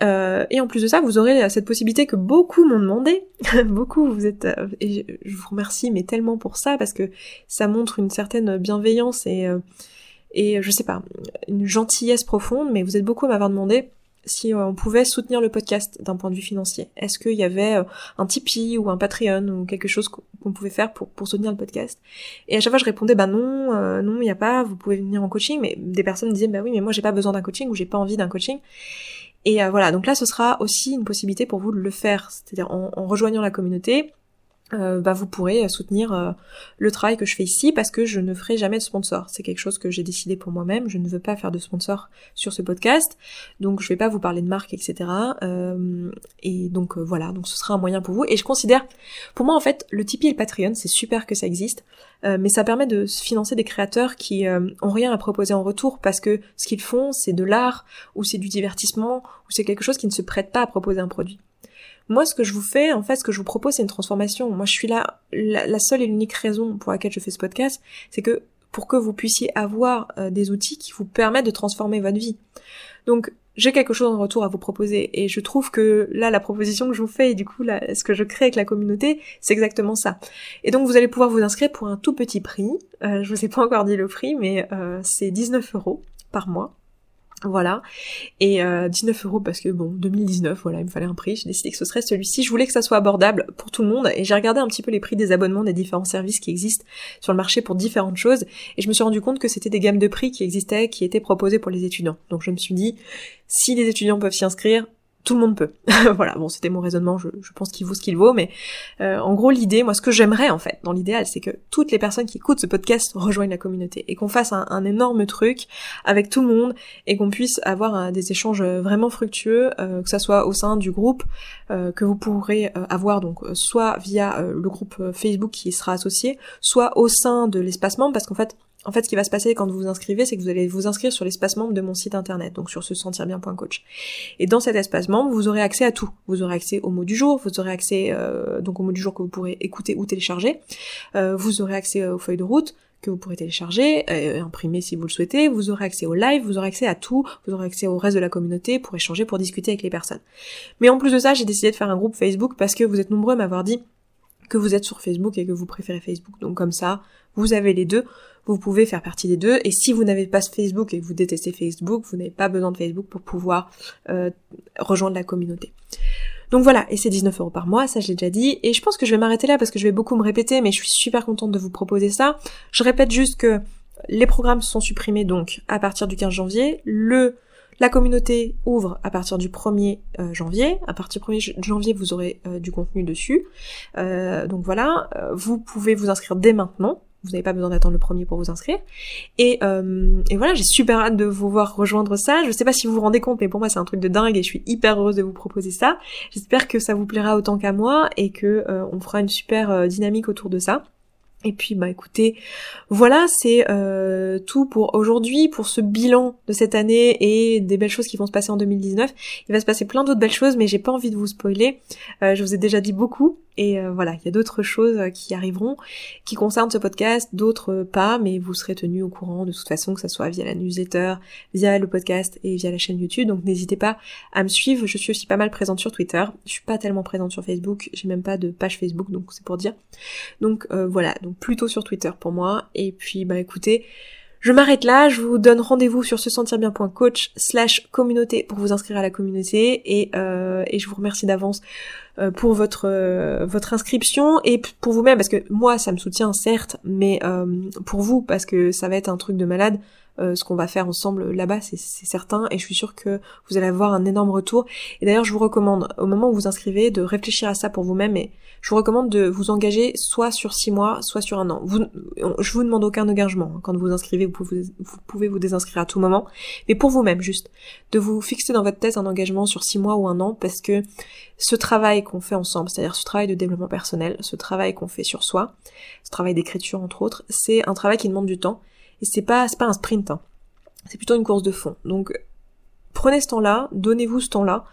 et en plus de ça, vous aurez cette possibilité que beaucoup m'ont demandé. (laughs) beaucoup, vous êtes je vous remercie mais tellement pour ça parce que ça montre une certaine bienveillance et et je sais pas une gentillesse profonde. Mais vous êtes beaucoup à m'avoir demandé si euh, on pouvait soutenir le podcast d'un point de vue financier. Est-ce qu'il y avait euh, un Tipeee ou un Patreon ou quelque chose qu'on pouvait faire pour, soutenir le podcast? Et à chaque fois je répondais bah non, euh, non, il n'y a pas, vous pouvez venir en coaching, mais des personnes disaient bah oui, mais moi j'ai pas besoin d'un coaching ou j'ai pas envie d'un coaching. Et voilà, donc là ce sera aussi une possibilité pour vous de le faire, c'est-à-dire en rejoignant la communauté, euh, bah vous pourrez soutenir euh, le travail que je fais ici parce que je ne ferai jamais de sponsor. C'est quelque chose que j'ai décidé pour moi-même. Je ne veux pas faire de sponsor sur ce podcast, donc je vais pas vous parler de marque, etc. Euh, et donc voilà, donc ce sera un moyen pour vous. Et je considère, pour moi en fait, le Tipeee et le Patreon, c'est super que ça existe, mais ça permet de financer des créateurs qui ont rien à proposer en retour parce que ce qu'ils font, c'est de l'art ou c'est du divertissement ou c'est quelque chose qui ne se prête pas à proposer un produit. Moi, ce que je vous fais, en fait, ce que je vous propose, c'est une transformation. Moi, je suis là, la, seule et l'unique raison pour laquelle je fais ce podcast, c'est que pour que vous puissiez avoir euh, des outils qui vous permettent de transformer votre vie. Donc, j'ai quelque chose en retour à vous proposer et je trouve que là la proposition que je vous fais et du coup là, ce que je crée avec la communauté c'est exactement ça et donc vous allez pouvoir vous inscrire pour un tout petit prix euh, je vous ai pas encore dit le prix mais euh, c'est 19 euros par mois voilà. Et euh, 19 euros parce que bon, 2019, voilà, il me fallait un prix. J'ai décidé que ce serait celui-ci. Je voulais que ça soit abordable pour tout le monde. Et j'ai regardé un petit peu les prix des abonnements des différents services qui existent sur le marché pour différentes choses. Et je me suis rendu compte que c'était des gammes de prix qui existaient, qui étaient proposées pour les étudiants. Donc je me suis dit, si les étudiants peuvent s'y inscrire, tout le monde peut. (laughs) voilà, bon, c'était mon raisonnement, je, pense qu'il vaut ce qu'il vaut, mais euh, en gros, l'idée, moi, ce que j'aimerais, en fait, dans l'idéal, c'est que toutes les personnes qui écoutent ce podcast rejoignent la communauté et qu'on fasse un, énorme truc avec tout le monde et qu'on puisse avoir des échanges vraiment fructueux, euh, que ça soit au sein du groupe euh, que vous pourrez avoir, donc, soit via le groupe Facebook qui sera associé, soit au sein de l'espace membre, parce qu'en fait, en fait, ce qui va se passer quand vous vous inscrivez, c'est que vous allez vous inscrire sur l'espace membre de mon site internet, donc sur se sentir bien.coach. Et dans cet espace membre, vous aurez accès à tout. Vous aurez accès au mot du jour, vous aurez accès euh, donc au mot du jour que vous pourrez écouter ou télécharger. Euh, vous aurez accès aux feuilles de route que vous pourrez télécharger, euh, imprimer si vous le souhaitez. Vous aurez accès au live, vous aurez accès à tout. Vous aurez accès au reste de la communauté pour échanger, pour discuter avec les personnes. Mais en plus de ça, j'ai décidé de faire un groupe Facebook parce que vous êtes nombreux à m'avoir dit que vous êtes sur Facebook et que vous préférez Facebook. Donc comme ça, vous avez les deux vous pouvez faire partie des deux. Et si vous n'avez pas Facebook et que vous détestez Facebook, vous n'avez pas besoin de Facebook pour pouvoir euh, rejoindre la communauté. Donc voilà, et c'est 19 euros par mois, ça je l'ai déjà dit, et je pense que je vais m'arrêter là parce que je vais beaucoup me répéter, mais je suis super contente de vous proposer ça. Je répète juste que les programmes sont supprimés donc à partir du 15 janvier, le la communauté ouvre à partir du 1er euh, janvier. À partir du 1er janvier, vous aurez euh, du contenu dessus. donc voilà, vous pouvez vous inscrire dès maintenant. Vous n'avez pas besoin d'attendre le premier pour vous inscrire. Et, euh, voilà, j'ai super hâte de vous voir rejoindre ça. Je sais pas si vous vous rendez compte, mais pour moi c'est un truc de dingue et je suis hyper heureuse de vous proposer ça. J'espère que ça vous plaira autant qu'à moi et que euh, on fera une super euh, dynamique autour de ça. Et puis bah écoutez, voilà, c'est euh, tout pour aujourd'hui, pour ce bilan de cette année et des belles choses qui vont se passer en 2019. Il va se passer plein d'autres belles choses, mais j'ai pas envie de vous spoiler. Euh, je vous ai déjà dit beaucoup, et euh, voilà, il y a d'autres choses qui arriveront, qui concernent ce podcast, d'autres pas, mais vous serez tenus au courant de toute façon, que ce soit via la newsletter, via le podcast et via la chaîne YouTube. Donc n'hésitez pas à me suivre. Je suis aussi pas mal présente sur Twitter. Je suis pas tellement présente sur Facebook. J'ai même pas de page Facebook, donc c'est pour dire. Donc voilà plutôt sur Twitter pour moi. Et puis bah écoutez, je m'arrête là, je vous donne rendez-vous sur se sentir bien.coach slash communauté pour vous inscrire à la communauté et, euh, et je vous remercie d'avance euh, pour votre euh, votre inscription et pour vous-même parce que moi ça me soutient certes mais pour vous parce que ça va être un truc de malade ce qu'on va faire ensemble là-bas, c'est certain, et je suis sûre que vous allez avoir un énorme retour. Et d'ailleurs, je vous recommande, au moment où vous inscrivez, de réfléchir à ça pour vous-même, et je vous recommande de vous engager soit sur six mois, soit sur un an. Vous, je vous demande aucun engagement. Hein. Quand vous vous inscrivez, vous pouvez, vous pouvez vous désinscrire à tout moment. Mais pour vous-même, juste, de vous fixer dans votre tête un engagement sur six mois ou un an, parce que ce travail qu'on fait ensemble, c'est-à-dire ce travail de développement personnel, ce travail qu'on fait sur soi, ce travail d'écriture entre autres, c'est un travail qui demande du temps. Et c'est pas, c'est pas un sprint, hein. c'est plutôt une course de fond. Donc prenez ce temps-là, donnez-vous ce temps-là,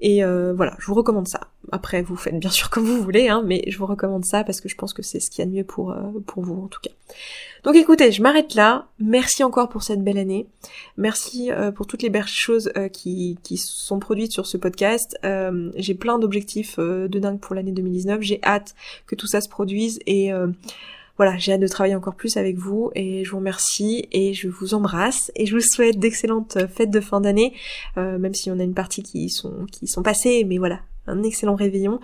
et euh, voilà, je vous recommande ça. Après, vous faites bien sûr (laughs) comme vous voulez, hein, mais je vous recommande ça parce que je pense que c'est ce qu'il y a de mieux pour, euh, pour vous en tout cas. Donc écoutez, je m'arrête là. Merci encore pour cette belle année. Merci euh, pour toutes les belles choses qui, qui sont produites sur ce podcast. J'ai plein d'objectifs de dingue pour l'année 2019. J'ai hâte que tout ça se produise et voilà, j'ai hâte de travailler encore plus avec vous et je vous remercie et je vous embrasse et je vous souhaite d'excellentes fêtes de fin d'année, euh, même si on a une partie qui sont qui sont passées, mais voilà, un excellent réveillon.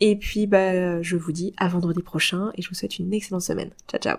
Et puis bah je vous dis à vendredi prochain et je vous souhaite une excellente semaine. Ciao ciao